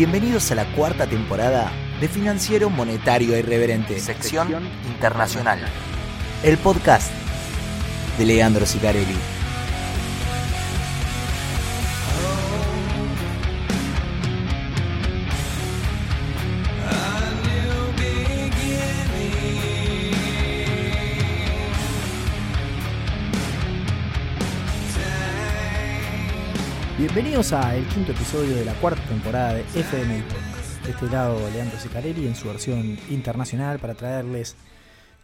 Bienvenidos a la cuarta temporada de Financiero Monetario Irreverente, sección internacional. El podcast de Leandro Sicarelli. Bienvenidos a el quinto episodio de la cuarta temporada de Podcast. De este lado, Leandro Sicarelli en su versión internacional para traerles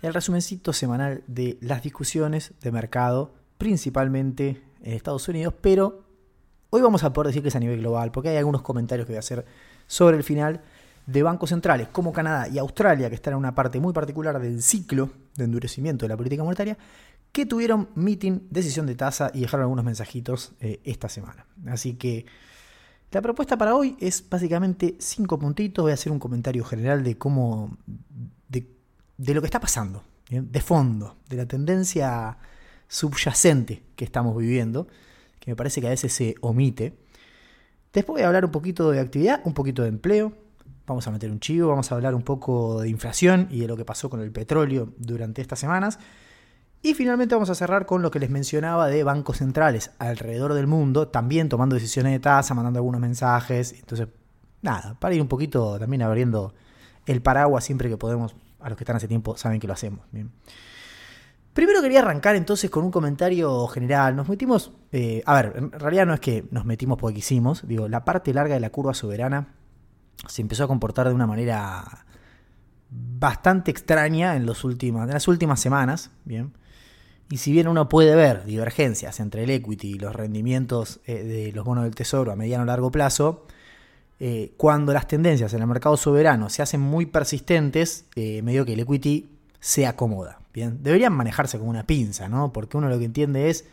el resumencito semanal de las discusiones de mercado, principalmente en Estados Unidos, pero hoy vamos a poder decir que es a nivel global, porque hay algunos comentarios que voy a hacer sobre el final de bancos centrales como Canadá y Australia, que están en una parte muy particular del ciclo de endurecimiento de la política monetaria, que tuvieron meeting, decisión de tasa y dejaron algunos mensajitos eh, esta semana. Así que la propuesta para hoy es básicamente cinco puntitos. Voy a hacer un comentario general de cómo. de, lo que está pasando, de fondo, de la tendencia subyacente que estamos viviendo, que me parece que a veces se omite. Después voy a hablar un poquito de actividad, un poquito de empleo. Vamos a meter un chivo, vamos a hablar un poco de inflación y de lo que pasó con el petróleo durante estas semanas. Y finalmente vamos a cerrar con lo que les mencionaba de bancos centrales alrededor del mundo, también tomando decisiones de tasa, mandando algunos mensajes. Entonces, nada, para ir un poquito también abriendo el paraguas siempre que podemos. A los que están hace tiempo saben que lo hacemos. Bien. Primero quería arrancar entonces con un comentario general. Nos metimos, eh, a ver, en realidad no es que nos metimos porque quisimos, digo, la parte larga de la curva soberana se empezó a comportar de una manera bastante extraña en, los últimos, en las últimas semanas, bien. Y si bien uno puede ver divergencias entre el equity y los rendimientos eh, de los bonos del tesoro a mediano o largo plazo, eh, cuando las tendencias en el mercado soberano se hacen muy persistentes, eh, medio que el equity se acomoda. Bien, deberían manejarse como una pinza, ¿no? Porque uno lo que entiende es,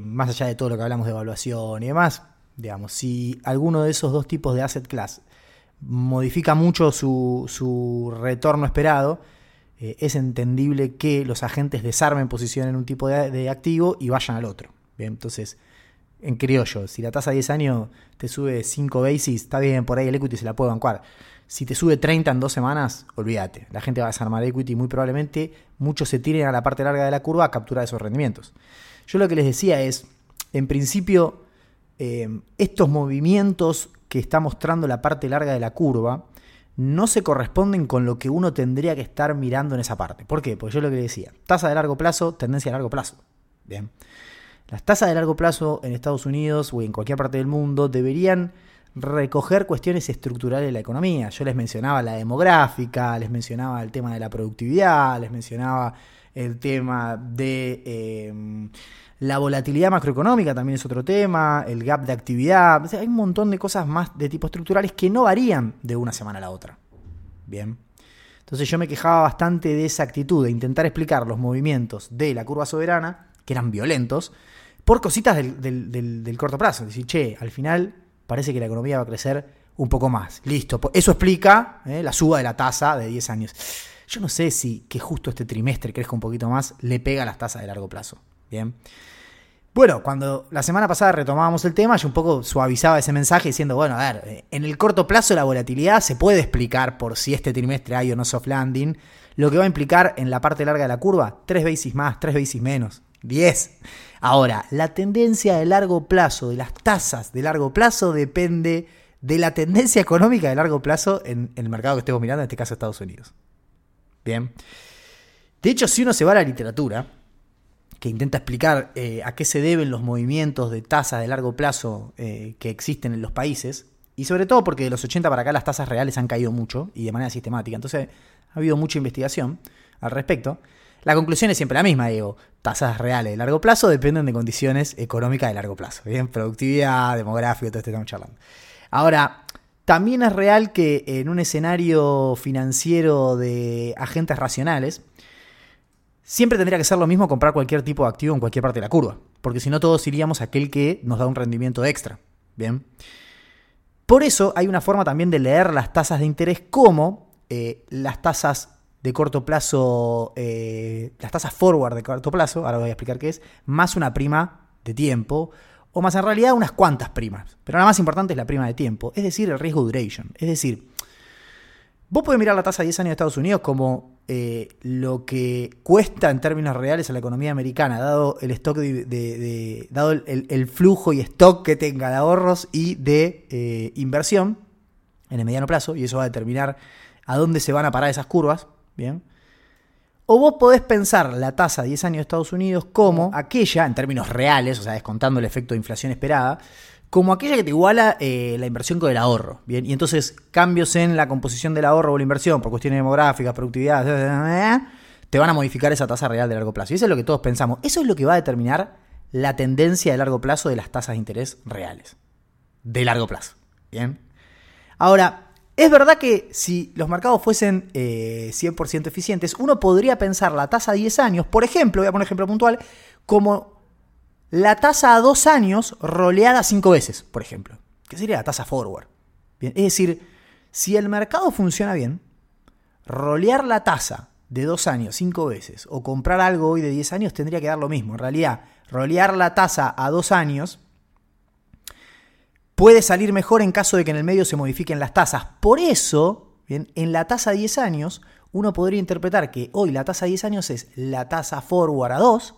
más allá de todo lo que hablamos de evaluación y demás, digamos, si alguno de esos dos tipos de asset class modifica mucho su, su retorno esperado, eh, es entendible que los agentes desarmen posición en un tipo de, activo y vayan al otro. Bien, entonces, en criollo, si la tasa de 10 años te sube 5 basis, está bien, por ahí el equity se la puede bancar. Si te sube 30 en dos semanas, olvídate. La gente va a desarmar equity y muy probablemente muchos se tiren a la parte larga de la curva a capturar esos rendimientos. Yo lo que les decía es, en principio, eh, estos movimientos que está mostrando la parte larga de la curva no se corresponden con lo que uno tendría que estar mirando en esa parte. ¿Por qué? Porque yo lo que decía, tasa de largo plazo, tendencia a largo plazo. Bien. Las tasas de largo plazo en Estados Unidos o en cualquier parte del mundo deberían recoger cuestiones estructurales de la economía. Yo les mencionaba la demográfica, les mencionaba el tema de la productividad, les mencionaba el tema de eh, la volatilidad macroeconómica también es otro tema, el gap de actividad, hay un montón de cosas más de tipo estructurales que no varían de una semana a la otra. Bien. Entonces yo me quejaba bastante de esa actitud de intentar explicar los movimientos de la curva soberana, que eran violentos, por cositas del, corto plazo. Decir, che, al final parece que la economía va a crecer un poco más. Listo. Eso explica eh, la suba de la tasa de 10 años. Yo no sé si que justo este trimestre crezca un poquito más le pega a las tasas de largo plazo. Bien. Bueno, cuando la semana pasada retomábamos el tema, yo un poco suavizaba ese mensaje diciendo, bueno, a ver, eh, en el corto plazo la volatilidad se puede explicar por si este trimestre hay o no soft landing, lo que va a implicar en la parte larga de la curva, tres veces más, tres veces menos, diez. Ahora, la tendencia de largo plazo, de las tasas de largo plazo, depende de la tendencia económica de largo plazo en, el mercado que estemos mirando, en este caso Estados Unidos. Bien. De hecho, si uno se va a la literatura, que intenta explicar eh, a qué se deben los movimientos de tasas de largo plazo eh, que existen en los países, y sobre todo porque de los 80 para acá las tasas reales han caído mucho y de manera sistemática, entonces ha habido mucha investigación al respecto. La conclusión es siempre la misma, digo, tasas reales de largo plazo dependen de condiciones económicas de largo plazo, bien, productividad, demográfico, todo esto estamos charlando. Ahora, también es real que en un escenario financiero de agentes racionales, siempre tendría que ser lo mismo comprar cualquier tipo de activo en cualquier parte de la curva, porque si no todos iríamos a aquel que nos da un rendimiento extra. Bien. Por eso hay una forma también de leer las tasas de interés como eh, las tasas de corto plazo, eh, las tasas forward de corto plazo, ahora voy a explicar qué es, más una prima de tiempo o más en realidad unas cuantas primas. Pero la más importante es la prima de tiempo, es decir, el riesgo duration. Es decir, vos podés mirar la tasa de 10 años de Estados Unidos como eh, lo que cuesta en términos reales a la economía americana, dado el stock de, dado el, flujo y stock que tenga de ahorros y de eh, inversión en el mediano plazo, y eso va a determinar a dónde se van a parar esas curvas, ¿bien? O vos podés pensar la tasa de 10 años de Estados Unidos como aquella, en términos reales, o sea, descontando el efecto de inflación esperada, como aquella que te iguala eh, la inversión con el ahorro. Bien, y entonces cambios en la composición del ahorro o la inversión por cuestiones demográficas, productividad, te van a modificar esa tasa real de largo plazo. Y eso es lo que todos pensamos. Eso es lo que va a determinar la tendencia de largo plazo de las tasas de interés reales. De largo plazo. Bien. Ahora, es verdad que si los mercados fuesen 100% eh, eficientes, uno podría pensar la tasa a 10 años, por ejemplo, voy a poner un ejemplo puntual, como la tasa a 2 años roleada 5 veces, por ejemplo, que sería la tasa forward. Bien, es decir, si el mercado funciona bien, rolear la tasa de 2 años 5 veces o comprar algo hoy de 10 años tendría que dar lo mismo. En realidad, rolear la tasa a 2 años puede salir mejor en caso de que en el medio se modifiquen las tasas. Por eso, en la tasa 10 años, uno podría interpretar que hoy la tasa 10 años es la tasa forward a 2,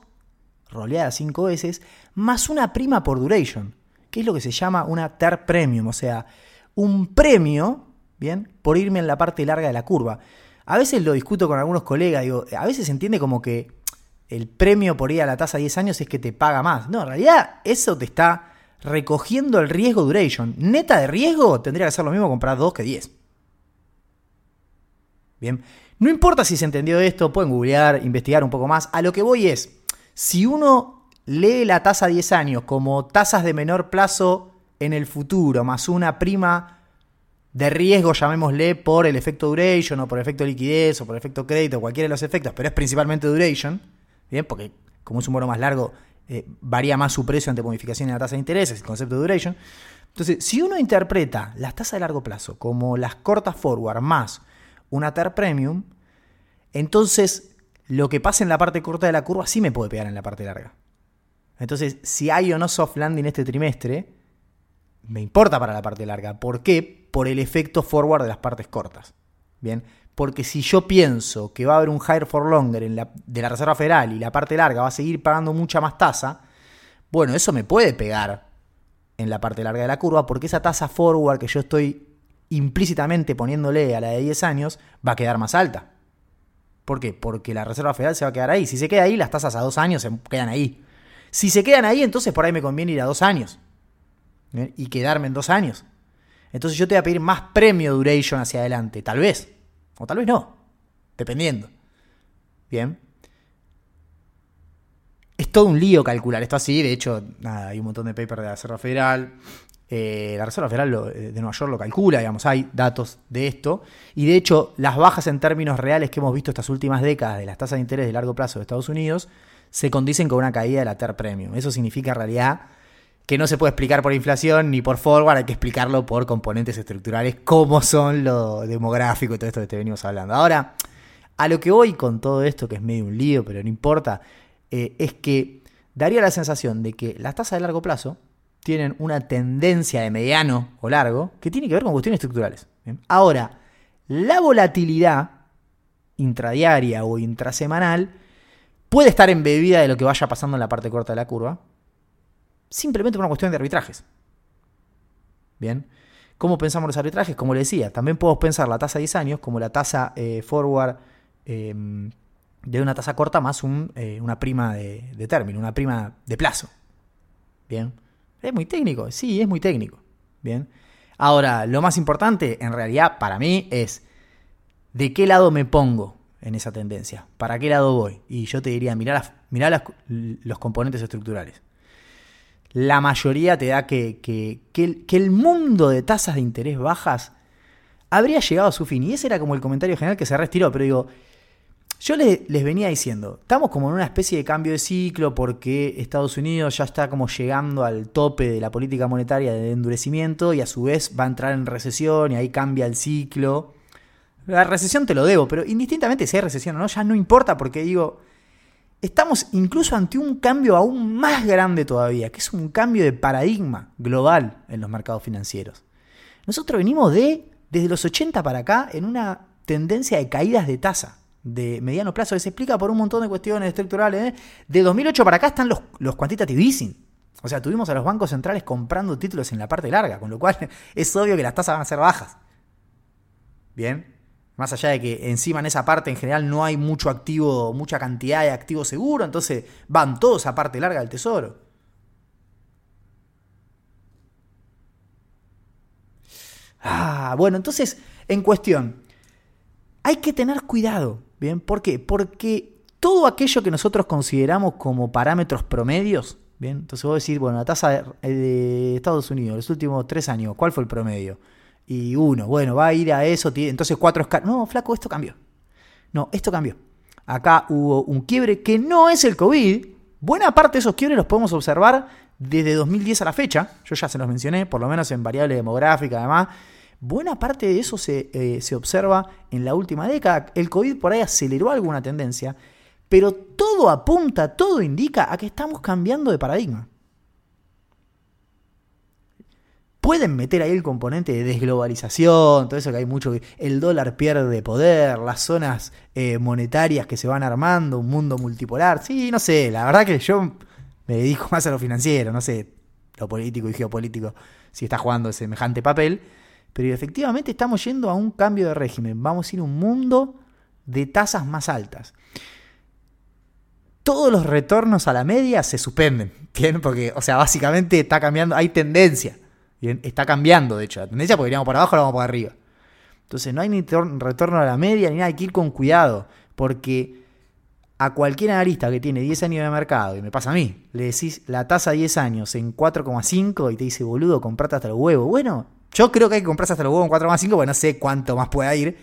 roleada 5 veces, más una prima por duration, que es lo que se llama una TER premium, o sea, un premio, bien, por irme en la parte larga de la curva. A veces lo discuto con algunos colegas, digo, a veces se entiende como que el premio por ir a la tasa 10 años es que te paga más. No, en realidad eso te está recogiendo el riesgo duration. Neta de riesgo tendría que ser lo mismo comprar 2 que 10. Bien, no importa si se entendió esto, pueden googlear, investigar un poco más. A lo que voy es, si uno lee la tasa 10 años como tasas de menor plazo en el futuro, más una prima de riesgo, llamémosle, por el efecto duration o por efecto liquidez o por efecto crédito, cualquiera de los efectos, pero es principalmente duration, ¿bien? Porque como es un bono más largo, eh, varía más su precio ante modificación en la tasa de interés, el concepto de duration. Entonces, si uno interpreta las tasas de largo plazo como las cortas forward más una TER premium, entonces lo que pasa en la parte corta de la curva sí me puede pegar en la parte larga. Entonces, si hay o no soft landing este trimestre, me importa para la parte larga. ¿Por qué? Por el efecto forward de las partes cortas. Bien, porque si yo pienso que va a haber un higher for longer en la, de la Reserva Federal y la parte larga va a seguir pagando mucha más tasa, bueno, eso me puede pegar en la parte larga de la curva porque esa tasa forward que yo estoy implícitamente poniéndole a la de 10 años va a quedar más alta. ¿Por qué? Porque la Reserva Federal se va a quedar ahí. Si se queda ahí, las tasas a dos años se quedan ahí. Si se quedan ahí, entonces por ahí me conviene ir a dos años. Y quedarme en dos años. Entonces yo te voy a pedir más premio duration hacia adelante. Tal vez. O tal vez no, dependiendo. Bien. Es todo un lío calcular esto así. De hecho, nada, hay un montón de papers de la Reserva Federal. Eh, la Reserva Federal eh, de Nueva York lo calcula, digamos, hay datos de esto. Y de hecho, las bajas en términos reales que hemos visto estas últimas décadas de las tasas de interés de largo plazo de Estados Unidos se condicen con una caída de la TER Premium. Eso significa en realidad que no se puede explicar por inflación ni por forward, hay que explicarlo por componentes estructurales, como son lo demográfico y todo esto que venimos hablando. Ahora, a lo que voy con todo esto, que es medio un lío, pero no importa, eh, es que daría la sensación de que las tasas de largo plazo tienen una tendencia de mediano o largo que tiene que ver con cuestiones estructurales. Ahora, la volatilidad intradiaria o intrasemanal puede estar embebida de lo que vaya pasando en la parte corta de la curva, simplemente por una cuestión de arbitrajes. Bien. ¿Cómo pensamos los arbitrajes? Como le decía, también podemos pensar la tasa de 10 años como la tasa eh, forward em, de una tasa corta más eh, una prima de, término, una prima de plazo. Bien. Es muy técnico, sí, es muy técnico. Bien. Ahora, lo más importante en realidad para mí es de qué lado me pongo en esa tendencia, para qué lado voy. Y yo te diría, mirá, los componentes estructurales la mayoría te da que, que, el, mundo de tasas de interés bajas habría llegado a su fin. Y ese era como el comentario general que se retiró. Pero digo, yo les, les, venía diciendo, estamos como en una especie de cambio de ciclo porque Estados Unidos ya está como llegando al tope de la política monetaria de endurecimiento y a su vez va a entrar en recesión y ahí cambia el ciclo. La recesión te lo debo, pero indistintamente si hay recesión o no, ya no importa porque digo, estamos incluso ante un cambio aún más grande todavía, que es un cambio de paradigma global en los mercados financieros. Nosotros venimos de, desde los 80 para acá, en una tendencia de caídas de tasa de mediano plazo que se explica por un montón de cuestiones estructurales. ¿eh? De 2008 para acá están los, los quantitative easing. O sea, tuvimos a los bancos centrales comprando títulos en la parte larga, con lo cual es obvio que las tasas van a ser bajas. Bien. Más allá de que encima en esa parte en general no hay mucho activo, mucha cantidad de activo seguro, entonces van todos a parte larga del tesoro. Ah, bueno, entonces, en cuestión, hay que tener cuidado, ¿bien? ¿Por qué? Porque todo aquello que nosotros consideramos como parámetros promedios, ¿bien? Entonces vos decir, bueno, la tasa de Estados Unidos, los últimos tres años, ¿cuál fue el promedio? y uno, bueno, va a ir a eso, entonces cuatro. No, flaco, esto cambió. No, esto cambió. Acá hubo un quiebre que no es el COVID. Buena parte de esos quiebres los podemos observar desde 2010 a la fecha. Yo ya se los mencioné, por lo menos en variable demográfica, además. Buena parte de eso se, eh, se observa en la última década. El COVID por ahí aceleró alguna tendencia, pero todo apunta, todo indica a que estamos cambiando de paradigma. pueden meter ahí el componente de desglobalización, todo eso que hay mucho, el dólar pierde poder, las zonas eh, monetarias que se van armando, un mundo multipolar, sí, no sé, la verdad que yo me dedico más a lo financiero, no sé, lo político y geopolítico, si está jugando semejante papel, pero efectivamente estamos yendo a un cambio de régimen, vamos a ir a un mundo de tasas más altas. Todos los retornos a la media se suspenden, ¿bien? Porque, o sea, básicamente está cambiando, hay tendencia está cambiando, de hecho, la tendencia porque iríamos para abajo, ahora vamos para arriba. Entonces no hay ni retorno a la media ni nada, hay que ir con cuidado, porque a cualquier analista que tiene 10 años de mercado, y me pasa a mí, le decís la tasa 10 años en 4,5 y te dice, boludo, comprate hasta los huevos. Bueno, yo creo que hay que comprarse hasta los huevos en 4,5 porque no sé cuánto más pueda ir.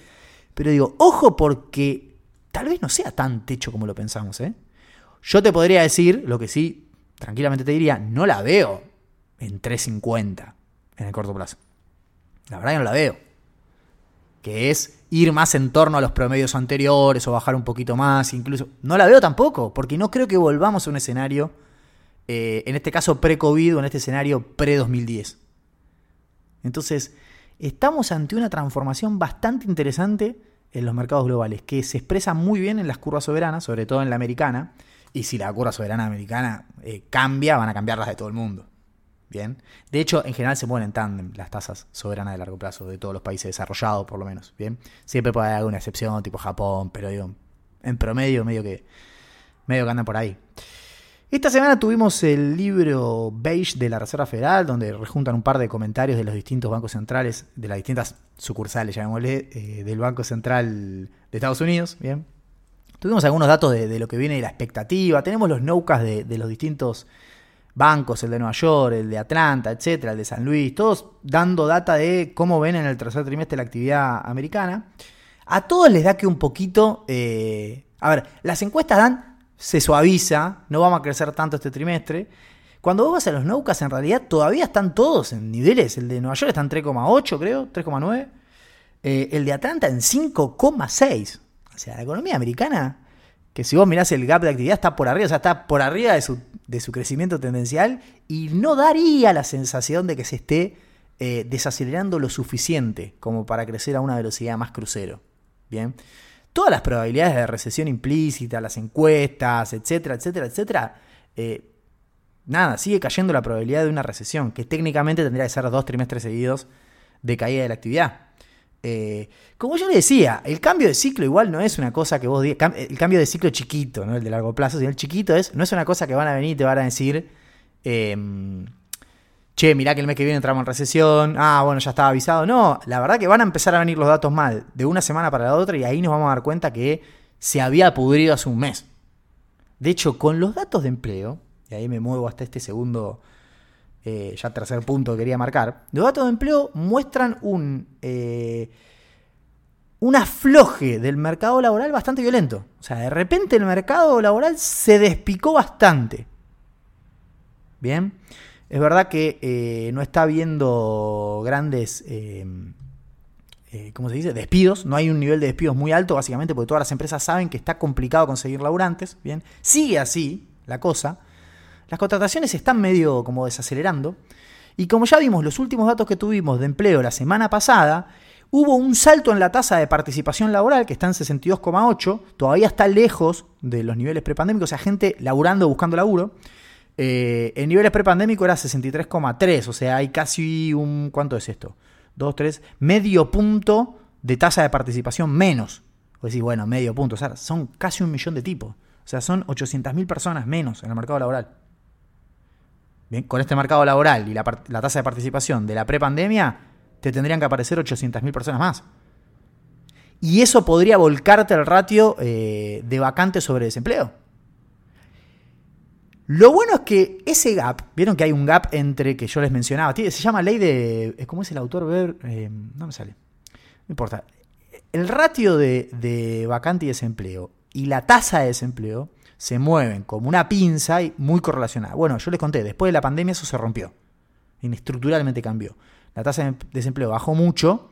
Pero digo, ojo porque tal vez no sea tan techo como lo pensamos, ¿eh? Yo te podría decir, lo que sí, tranquilamente te diría, no la veo en 350 en el corto plazo. La verdad que no la veo. Que es ir más en torno a los promedios anteriores o bajar un poquito más, incluso. No la veo tampoco, porque no creo que volvamos a un escenario, eh, en este caso pre-COVID o en este escenario pre-2010. Entonces, estamos ante una transformación bastante interesante en los mercados globales, que se expresa muy bien en las curvas soberanas, sobre todo en la americana. Y si la curva soberana americana eh, cambia, van a cambiar las de todo el mundo. Bien. De hecho, en general se mueven en tándem las tasas soberanas de largo plazo de todos los países desarrollados, por lo menos. Bien. Siempre puede haber alguna excepción, tipo Japón, pero digo, en promedio, medio que, medio que andan por ahí. Esta semana tuvimos el libro Beige de la Reserva Federal, donde rejuntan un par de comentarios de los distintos bancos centrales, de las distintas sucursales, llamémosle, eh, del Banco Central de Estados Unidos. Bien. Tuvimos algunos datos de, lo que viene de la expectativa. Tenemos los NOCAS de, de los distintos bancos, el de Nueva York, el de Atlanta, etcétera, el de San Luis, todos dando data de cómo ven en el tercer trimestre la actividad americana. A todos les da que un poquito. Eh, a ver, las encuestas dan, se suaviza, no vamos a crecer tanto este trimestre. Cuando vos vas a los Noucas, en realidad todavía están todos en niveles. El de Nueva York está en 3,8, creo, 3,9. Eh, el de Atlanta en 5,6. O sea, la economía americana que si vos mirás el gap de actividad está por arriba, o sea, está por arriba de su, de su crecimiento tendencial y no daría la sensación de que se esté eh, desacelerando lo suficiente como para crecer a una velocidad más crucero. Bien. Todas las probabilidades de recesión implícita, las encuestas, etcétera, etcétera, etcétera, eh, nada, sigue cayendo la probabilidad de una recesión, que técnicamente tendría que ser dos trimestres seguidos de caída de la actividad. Eh, como yo le decía, el cambio de ciclo igual no es una cosa que vos digas, el cambio de ciclo chiquito, ¿no? el de largo plazo, sino el chiquito es, no es una cosa que van a venir y te van a decir, em, che, mirá que el mes que viene entramos en recesión, ah, bueno, ya estaba avisado. No, la verdad que van a empezar a venir los datos mal de una semana para la otra y ahí nos vamos a dar cuenta que se había pudrido hace un mes. De hecho, con los datos de empleo, y ahí me muevo hasta este segundo eh, ya tercer punto que quería marcar, los datos de empleo muestran un, eh, un afloje del mercado laboral bastante violento. O sea, de repente el mercado laboral se despicó bastante. Bien, es verdad que eh, no está habiendo grandes eh, ¿cómo se dice? Despidos. No hay un nivel de despidos muy alto, básicamente, porque todas las empresas saben que está complicado conseguir laburantes. Bien, sigue así la cosa. Las contrataciones están medio como desacelerando. Y como ya vimos los últimos datos que tuvimos de empleo la semana pasada, hubo un salto en la tasa de participación laboral, que está en 62,8, todavía está lejos de los niveles prepandémicos, o sea, gente laburando, buscando laburo. Eh, en niveles prepandémicos era 63,3, o sea, hay casi un... ¿Cuánto es esto? 2, 3, medio punto de tasa de participación menos. O decir, bueno, medio punto, o sea, son casi un millón de tipos. O sea, son 800.000 personas menos en el mercado laboral. Bien, con este mercado laboral y la, tasa de participación de la prepandemia, te tendrían que aparecer 800.000 personas más. Y eso podría volcarte el ratio eh, de vacantes sobre desempleo. Lo bueno es que ese gap, vieron que hay un gap entre que yo les mencionaba, se llama ley de. ¿Cómo es el autor? Ver, eh, no me sale. No importa. El ratio de, de vacante y desempleo y la tasa de desempleo se mueven como una pinza y muy correlacionada. Bueno, yo les conté, después de la pandemia eso se rompió. Estructuralmente cambió. La tasa de desempleo bajó mucho.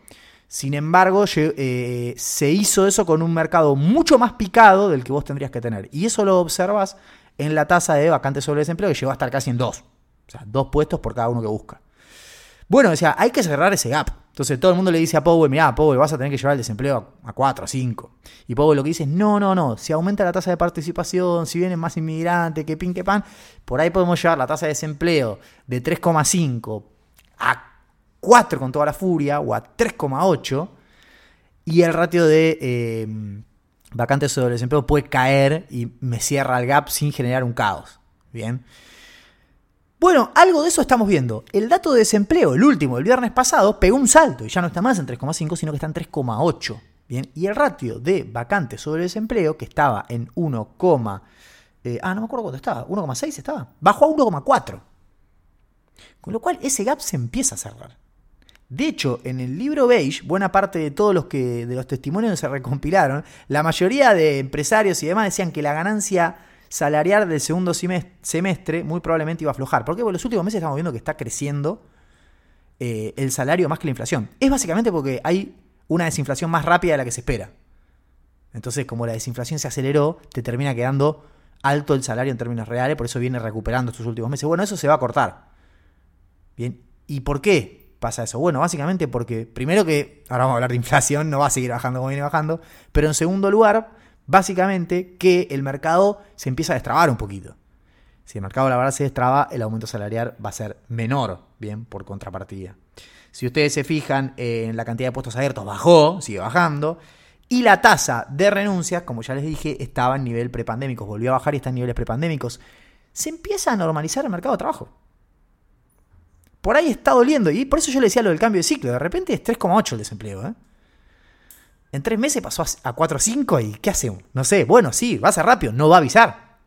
Sin embargo, eh, se hizo eso con un mercado mucho más picado del que vos tendrías que tener. Y eso lo observas en la tasa de vacantes sobre desempleo, que llegó a estar casi en dos. O sea, dos puestos por cada uno que busca. Bueno, decía, hay que cerrar ese gap. Entonces todo el mundo le dice a Powell, mira, Powell, vas a tener que llevar el desempleo a 4, a 5. Y Powell lo que dice es, no, no, no, si aumenta la tasa de participación, si vienen más inmigrantes, que pin, que pan, por ahí podemos llevar la tasa de desempleo de 3,5 a 4 con toda la furia, o a 3,8, y el ratio de... Eh, vacantes sobre desempleo puede caer y me cierra el gap sin generar un caos. Bien. Bueno, algo de eso estamos viendo. El dato de desempleo, el último, el viernes pasado, pegó un salto y ya no está más en 3,5, sino que está en 3,8. Bien, y el ratio de vacantes sobre desempleo, que estaba en 1, eh, ah, no me acuerdo cuánto estaba, 1,6 estaba, bajó a 1,4. Con lo cual ese gap se empieza a cerrar. De hecho, en el libro Beige, buena parte de todos los que de los testimonios se recompilaron, la mayoría de empresarios y demás decían que la ganancia salarial del segundo semestre muy probablemente iba a aflojar. Porque los últimos meses estamos viendo que está creciendo eh, el salario más que la inflación. Es básicamente porque hay una desinflación más rápida de la que se espera. Entonces, como la desinflación se aceleró, te termina quedando alto el salario en términos reales, por eso viene recuperando estos últimos meses. Bueno, eso se va a cortar. Bien, ¿y por qué? Pasa eso? Bueno, básicamente porque, primero que, ahora vamos a hablar de inflación, no va a seguir bajando como viene bajando, pero en segundo lugar, básicamente que el mercado se empieza a destrabar un poquito. Si el mercado laboral se destraba, el aumento salarial va a ser menor, bien, por contrapartida. Si ustedes se fijan en la cantidad de puestos abiertos, bajó, sigue bajando. Y la tasa de renuncias, como ya les dije, estaba en nivel prepandémico, volvió a bajar y está en niveles prepandémicos. Se empieza a normalizar el mercado de trabajo por ahí está doliendo. Y por eso yo le decía lo del cambio de ciclo. De repente es 3,8 el desempleo. ¿eh? En tres meses pasó a 4,5 y ¿qué hacemos? No sé. Bueno, sí, va a ser rápido. No va a avisar.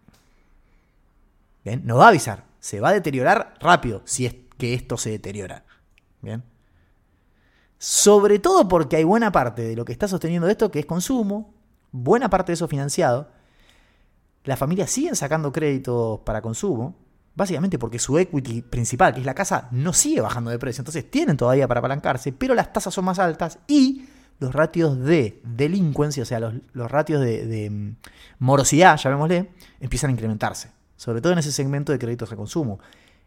¿Bien? No va a avisar. Se va a deteriorar rápido si es que esto se deteriora. ¿Bien? Sobre todo porque hay buena parte de lo que está sosteniendo esto que es consumo, buena parte de eso financiado. Las familias siguen sacando créditos para consumo, Básicamente porque su equity principal, que es la casa, no sigue bajando de precio. Entonces tienen todavía para apalancarse, pero las tasas son más altas y los ratios de delincuencia, o sea, los, ratios de, mm, morosidad, llamémosle, empiezan a incrementarse. Sobre todo en ese segmento de créditos de consumo.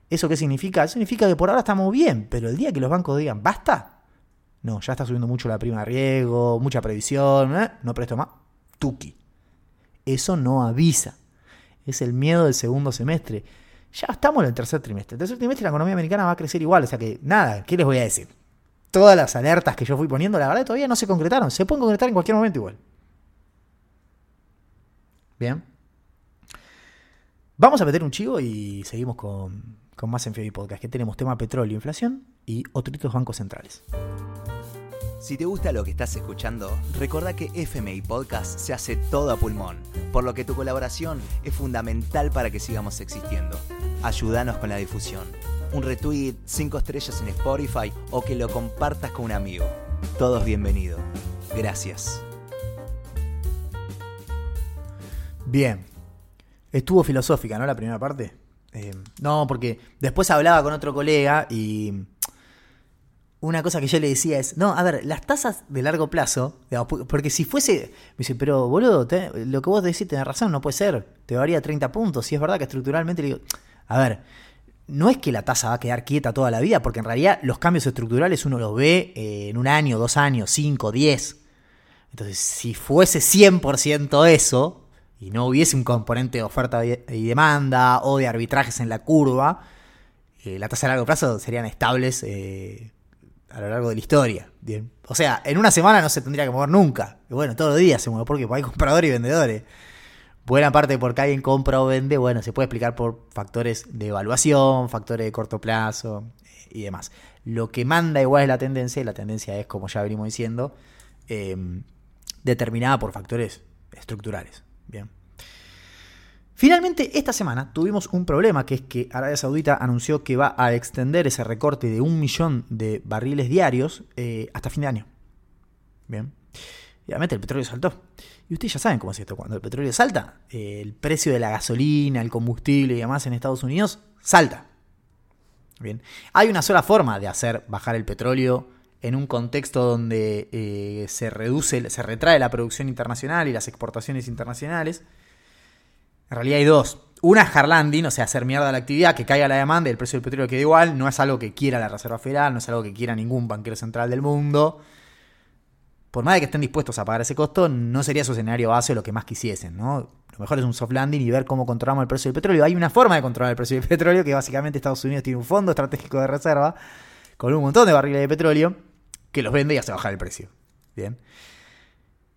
¿Eso qué significa? Significa que por ahora estamos bien, pero el día que los bancos digan, basta, no, ya está subiendo mucho la prima de riesgo, mucha previsión, ¿eh? no presto más, tuki. Eso no avisa. Es el miedo del segundo semestre ya estamos en el tercer trimestre. El tercer trimestre la economía americana va a crecer igual. O sea que, nada, ¿qué les voy a decir? Todas las alertas que yo fui poniendo, la verdad, todavía no se concretaron. Se pueden concretar en cualquier momento igual. Bien. Vamos a meter un chivo y seguimos con, con más en Podcast, que tenemos tema petróleo, inflación y otros bancos centrales. Si te gusta lo que estás escuchando, recuerda que FMI Podcast se hace todo a pulmón, por lo que tu colaboración es fundamental para que sigamos existiendo. Ayúdanos con la difusión. Un retweet, 5 estrellas en Spotify o que lo compartas con un amigo. Todos bienvenidos. Gracias. Bien. Estuvo filosófica, ¿no? La primera parte. Eh, no, porque después hablaba con otro colega y una cosa que yo le decía es, no, a ver, las tasas de largo plazo, porque si fuese, me dice, pero boludo, lo que vos decís tenés razón, no puede ser, te varía 30 puntos, si es verdad que estructuralmente le digo, a ver, no es que la tasa va a quedar quieta toda la vida, porque en realidad los cambios estructurales uno los ve eh, en un año, dos años, cinco, diez. Entonces, si fuese 100% eso, y no hubiese un componente de oferta y demanda o de arbitrajes en la curva, eh, la tasa de largo plazo serían estables eh, a lo largo de la historia. Bien. O sea, en una semana no se tendría que mover nunca. Y bueno, todos los días se mueve porque hay compradores y vendedores. Buena parte porque alguien compra o vende, bueno, se puede explicar por factores de evaluación, factores de corto plazo y demás. Lo que manda igual es la tendencia, y la tendencia es, como ya venimos diciendo, em, determinada por factores estructurales. Bien. Finalmente, esta semana tuvimos un problema, que es que Arabia Saudita anunció que va a extender ese recorte de un millón de barriles diarios eh, hasta fin de año. Bien. Obviamente el petróleo saltó. Y ustedes ya saben cómo es esto. Cuando el petróleo salta, el precio de la gasolina, el combustible y demás en Estados Unidos salta. Bien. Hay una sola forma de hacer bajar el petróleo en un contexto donde eh, se reduce, se retrae la producción internacional y las exportaciones internacionales en realidad hay dos. Una es hard o sea, hacer mierda la actividad, que caiga la demanda y el precio del petróleo quede igual. No es algo que quiera la Reserva Federal, no es algo que quiera ningún banquero central del mundo. Por más de que estén dispuestos a pagar ese costo, no sería su escenario base lo que más quisiesen, ¿no? Lo mejor es un soft landing y ver cómo controlamos el precio del petróleo. Hay una forma de controlar el precio del petróleo, que básicamente Estados Unidos tiene un fondo estratégico de reserva con un montón de barriles de petróleo que los vende y hace bajar el precio. Bien.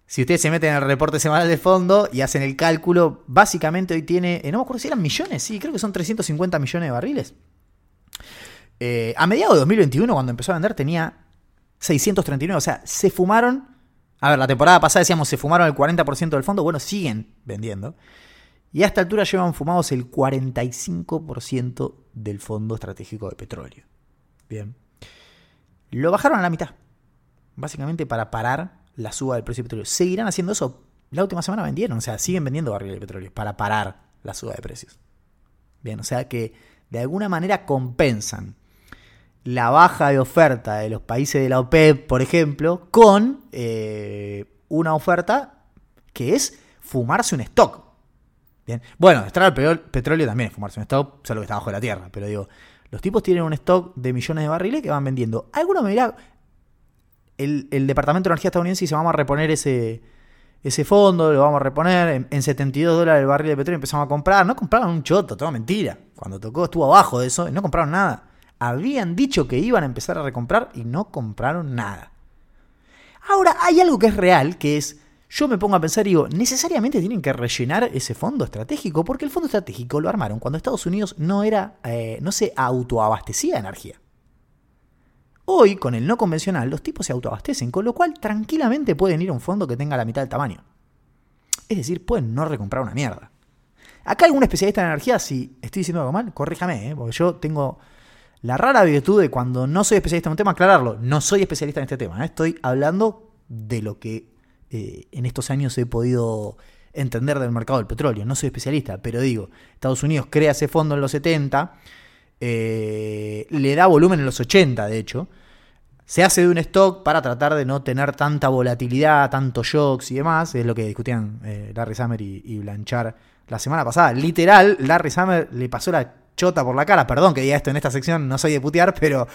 Si ustedes se meten en el reporte semanal de fondo y hacen el cálculo, básicamente hoy tiene, eh, no me acuerdo si eran millones, sí, creo que son 350 millones de barriles. Eh, a mediados de 2021, cuando empezó a vender, tenía 639. O sea, se fumaron. A ver, la temporada pasada decíamos se fumaron el 40% del fondo. Bueno, siguen vendiendo. Y a esta altura llevan fumados el 45% del fondo estratégico de petróleo. Bien. Lo bajaron a la mitad. Básicamente para parar la suba del precio del petróleo. ¿Seguirán haciendo eso? La última semana vendieron, o sea, siguen vendiendo barriles de petróleo para parar la suba de precios. Bien, o sea que de alguna manera compensan la baja de oferta de los países de la OPEP, por ejemplo, con eh, una oferta que es fumarse un stock. Bien. Bueno, extraer petróleo también es fumarse un stock, solo que está bajo la tierra, pero digo, los tipos tienen un stock de millones de barriles que van vendiendo. Algunos me dirá, el, Departamento de Energía estadounidense dice vamos a reponer ese, ese fondo, lo vamos a reponer, en, 72 dólares el barril de petróleo empezamos a comprar, no compraron un choto, todo mentira. Cuando tocó estuvo abajo de eso y no compraron nada. Habían dicho que iban a empezar a recomprar y no compraron nada. Ahora, hay algo que es real, que es, yo me pongo a pensar y digo, necesariamente tienen que rellenar ese fondo estratégico, porque el fondo estratégico lo armaron cuando Estados Unidos no era, eh, no se autoabastecía de energía. Hoy, con el no convencional, los tipos se autoabastecen, con lo cual tranquilamente pueden ir a un fondo que tenga la mitad del tamaño. Es decir, pueden no recomprar una mierda. Acá algún especialista en energía, si estoy diciendo algo mal, corríjame, ¿eh? porque yo tengo la rara virtud de cuando no soy especialista en un tema, aclararlo. No soy especialista en este tema, ¿eh? estoy hablando de lo que eh, en estos años he podido entender del mercado del petróleo. No soy especialista, pero digo, Estados Unidos crea ese fondo en los 70 eh, le da volumen en los 80, de hecho. Se hace de un stock para tratar de no tener tanta volatilidad, tantos shocks y demás. Es lo que discutían eh, Larry Summer y, Blanchard la semana pasada. Literal, Larry Summer le pasó la chota por la cara. Perdón que diga esto en esta sección, no soy de putear, pero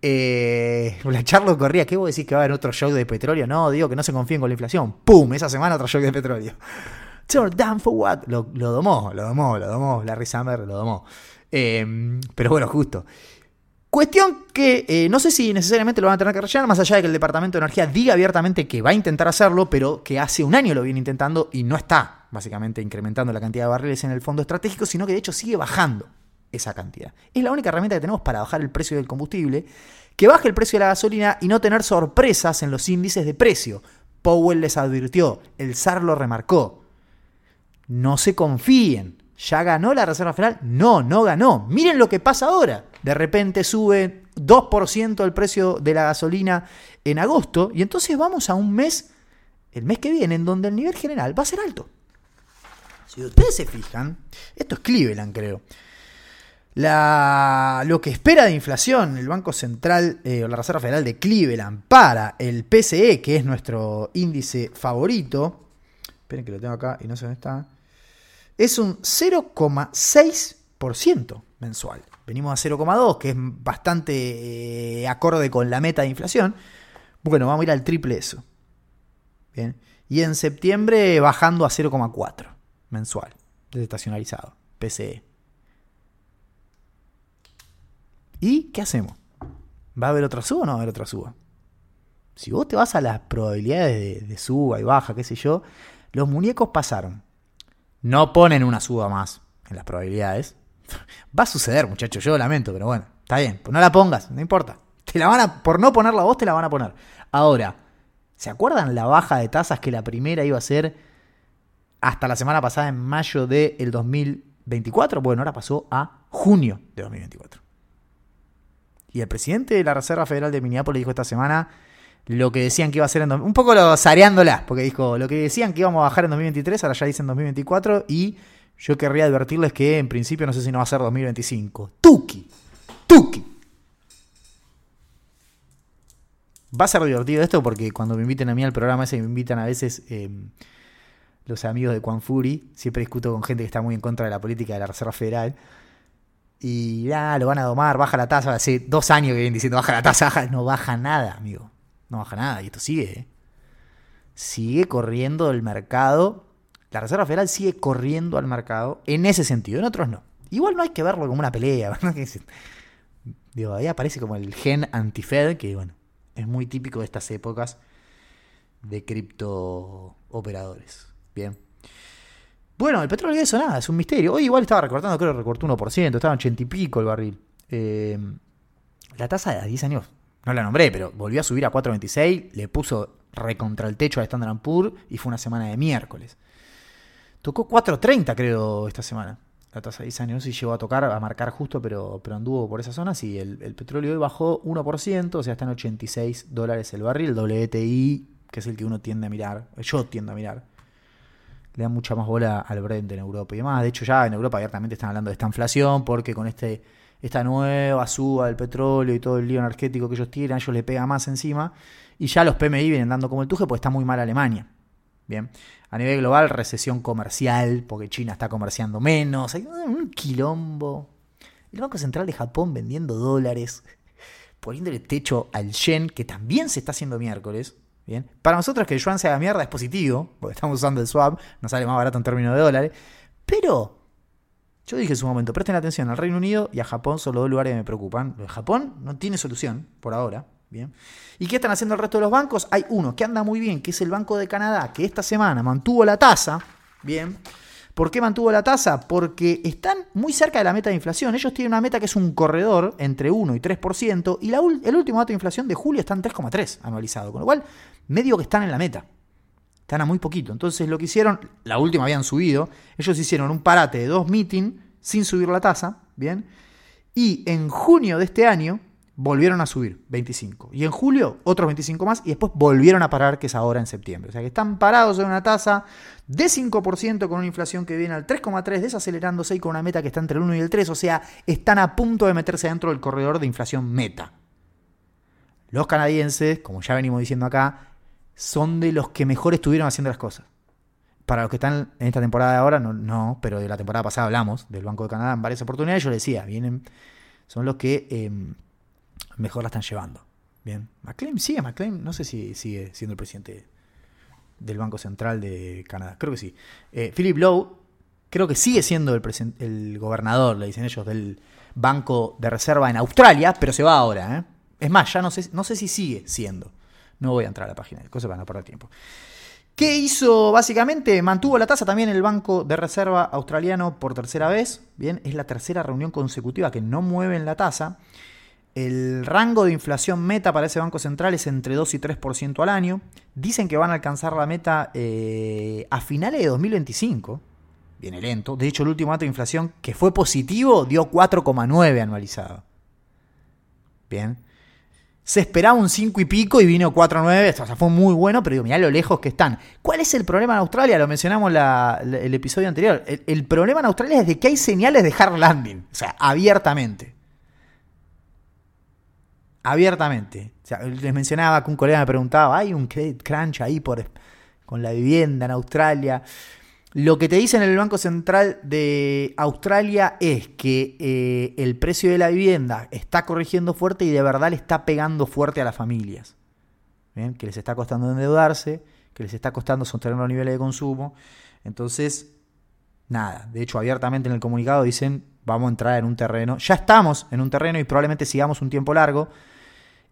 eh, Blanchard lo corría. ¿Qué vos decís que va a haber otro shock de petróleo? No, digo que no se confíen con la inflación. ¡Pum! Esa semana otro shock de petróleo. Turn for what? Lo, lo domó, lo domó, lo domó. Larry Summer lo domó. Em, pero bueno, justo. Cuestión que eh, no sé si necesariamente lo van a tener que rellenar, más allá de que el Departamento de Energía diga abiertamente que va a intentar hacerlo, pero que hace un año lo viene intentando y no está básicamente incrementando la cantidad de barriles en el fondo estratégico, sino que de hecho sigue bajando esa cantidad. Es la única herramienta que tenemos para bajar el precio del combustible, que baje el precio de la gasolina y no tener sorpresas en los índices de precio. Powell les advirtió, el SAR lo remarcó. No se confíen, ¿Ya ganó la Reserva Federal? No, no ganó. Miren lo que pasa ahora. De repente sube 2% el precio de la gasolina en agosto y entonces vamos a un mes, el mes que viene, en donde el nivel general va a ser alto. Si ustedes se fijan, esto es Cleveland creo. lo que espera de inflación el Banco Central eh, o la Reserva Federal de Cleveland para el PCE, que es nuestro índice favorito, esperen que lo tengo acá y no sé dónde está, es un 0,6% mensual. Venimos a 0,2, que es bastante eh, acorde con la meta de inflación. Bueno, vamos a ir al triple eso. Bien. Y en septiembre bajando a 0,4 mensual, desestacionalizado, PCE. ¿Y qué hacemos? ¿Va a haber otra suba o no va a haber otra suba? Si vos te vas a las probabilidades de, suba y baja, qué sé yo, los muñecos pasaron. No ponen una suba más en las probabilidades. Va a suceder, muchachos, yo lo lamento, pero bueno, está bien, pues no la pongas, no importa. Te la van a, por no ponerla vos, te la van a poner. Ahora, ¿se acuerdan la baja de tasas que la primera iba a ser hasta la semana pasada en mayo del 2024? Bueno, ahora pasó a junio de 2024. Y el presidente de la Reserva Federal de Minneapolis dijo esta semana lo que decían que iba a ser en... Un poco lo zareándola, porque dijo, lo que decían que íbamos a bajar en 2023, ahora ya dicen 2024, y yo querría advertirles que en principio no sé si no va a ser 2025. Tuki, Tuki. Va a ser divertido esto porque cuando me inviten a mí al programa ese, me invitan a veces em, los amigos de Juan Fury, siempre discuto con gente que está muy en contra de la política de la Reserva Federal. Y ya lo van a domar, baja la tasa. Hace dos años que vienen diciendo baja la tasa, no baja nada, amigo. No baja nada. Y esto sigue. ¿eh? Sigue corriendo el mercado. La Reserva Federal sigue corriendo al mercado en ese sentido. En otros no. Igual no hay que verlo como una pelea. Digo, ahí aparece como el gen anti-Fed, que bueno, es muy típico de estas épocas de cripto operadores. Bien. Bueno, el petróleo eso nada, es un misterio. Hoy igual estaba recortando, creo que recortó 1%, estaba en 80 y pico el barril. Eh, la tasa de 10 años, no la nombré, pero volvió a subir a 4.26, le puso recontra el techo a Standard Poor's y fue una semana de miércoles. Tocó 4.30 creo esta semana, la tasa de 10 años, y llegó a tocar, a marcar justo, pero, pero anduvo por esa zona. Sí, el, petróleo hoy bajó 1%, o sea, está en 86 dólares el barril, el WTI, que es el que uno tiende a mirar, yo tiendo a mirar le dan mucha más bola al Brent en Europa y demás. De hecho, ya en Europa abiertamente están hablando de esta inflación porque con este esta nueva suba del petróleo y todo el lío energético que ellos tienen, ellos le pega más encima. Y ya los PMI vienen dando como el tuje, pues está muy mal Alemania. Bien. A nivel global, recesión comercial, porque China está comerciando menos. Hay un quilombo. El Banco Central de Japón vendiendo dólares, poniéndole techo al yen, que también se está haciendo miércoles. Bien. Para nosotros que el yuan se haga mierda es positivo, porque estamos usando el swap, nos sale más barato en términos de dólares. Pero, yo dije en su momento, presten atención al Reino Unido y a Japón son los dos lugares que me preocupan. Japón no tiene solución por ahora. Bien. ¿Y qué están haciendo el resto de los bancos? Hay uno que anda muy bien, que es el Banco de Canadá, que esta semana mantuvo la tasa. Bien ¿Por qué mantuvo la tasa? Porque están muy cerca de la meta de inflación. Ellos tienen una meta que es un corredor entre 1 y 3%, y el último dato de inflación de julio está en 3,3 anualizado, con lo cual medio que están en la meta. Están a muy poquito. Entonces lo que hicieron, la última habían subido, ellos hicieron un parate de dos meetings sin subir la tasa, ¿bien? Y en junio de este año volvieron a subir 25. Y en julio otros 25 más y después volvieron a parar, que es ahora en septiembre. O sea que están parados en una tasa de 5% con una inflación que viene al 3,3, desacelerándose y con una meta que está entre el 1 y el 3. O sea, están a punto de meterse dentro del corredor de inflación meta. Los canadienses, como ya venimos diciendo acá, son de los que mejor estuvieron haciendo las cosas. Para los que están en esta temporada de ahora, no, no pero de la temporada pasada hablamos del Banco de Canadá en varias oportunidades. Yo les decía, vienen, son los que em, mejor la están llevando. Bien. McLean sigue, McLean, no sé si sigue siendo el presidente del Banco Central de Canadá. Creo que sí. Eh, Philip Lowe, creo que sigue siendo el, el gobernador, le dicen ellos, del Banco de Reserva en Australia, pero se va ahora. ¿eh? Es más, ya no sé, no sé si sigue siendo. No voy a entrar a la página, cosas van a perder tiempo. ¿Qué hizo básicamente? Mantuvo la tasa también el Banco de Reserva australiano por tercera vez. Bien, es la tercera reunión consecutiva que no mueven la tasa. El rango de inflación meta para ese Banco Central es entre 2 y 3% al año. Dicen que van a alcanzar la meta eh, a finales de 2025. Viene lento. De hecho, el último dato de inflación que fue positivo dio 4,9 anualizado. Bien. Se esperaba un 5 y pico y vino 4-9, o sea, fue muy bueno, pero digo, mirá lo lejos que están. ¿Cuál es el problema en Australia? Lo mencionamos la, el episodio anterior. El, el, problema en Australia es de que hay señales de hard landing, o sea, abiertamente. Abiertamente. O sea, les mencionaba que un colega me preguntaba, ¿hay un credit crunch ahí por, con la vivienda en Australia? Lo que te dicen en el Banco Central de Australia es que eh, el precio de la vivienda está corrigiendo fuerte y de verdad le está pegando fuerte a las familias. ¿Bien? Que les está costando endeudarse, que les está costando sostener los niveles de consumo. Entonces, nada. De hecho, abiertamente en el comunicado dicen, vamos a entrar en un terreno. Ya estamos en un terreno y probablemente sigamos un tiempo largo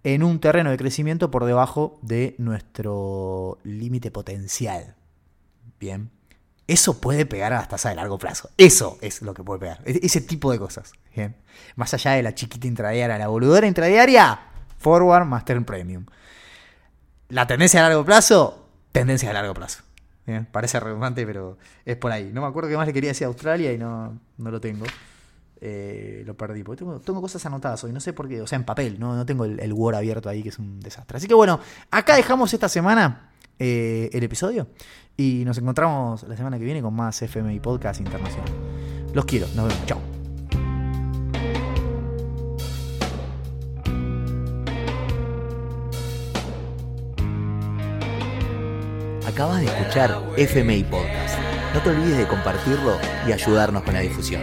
en un terreno de crecimiento por debajo de nuestro límite potencial. Bien. Eso puede pegar a las tasas de largo plazo. Eso es lo que puede pegar. E-, ese tipo de cosas. Más allá de la chiquita intradiaria, la boludera intradiaria, forward más term premium. La tendencia a largo plazo, tendencia a largo plazo. Bien. Parece redundante, pero es por ahí. No me acuerdo qué más le quería decir a Australia y no, no lo tengo. Eh, lo perdí, porque tengo, cosas anotadas hoy, no sé por qué, o sea, en papel, no, no tengo el, el Word abierto ahí, que es un desastre. Así que bueno, acá dejamos esta semana eh, el episodio. Y nos encontramos la semana que viene con más FMI Podcast Internacional. Los quiero, nos vemos, chao. Acabas de escuchar FMI Podcast. No te olvides de compartirlo y ayudarnos con la difusión.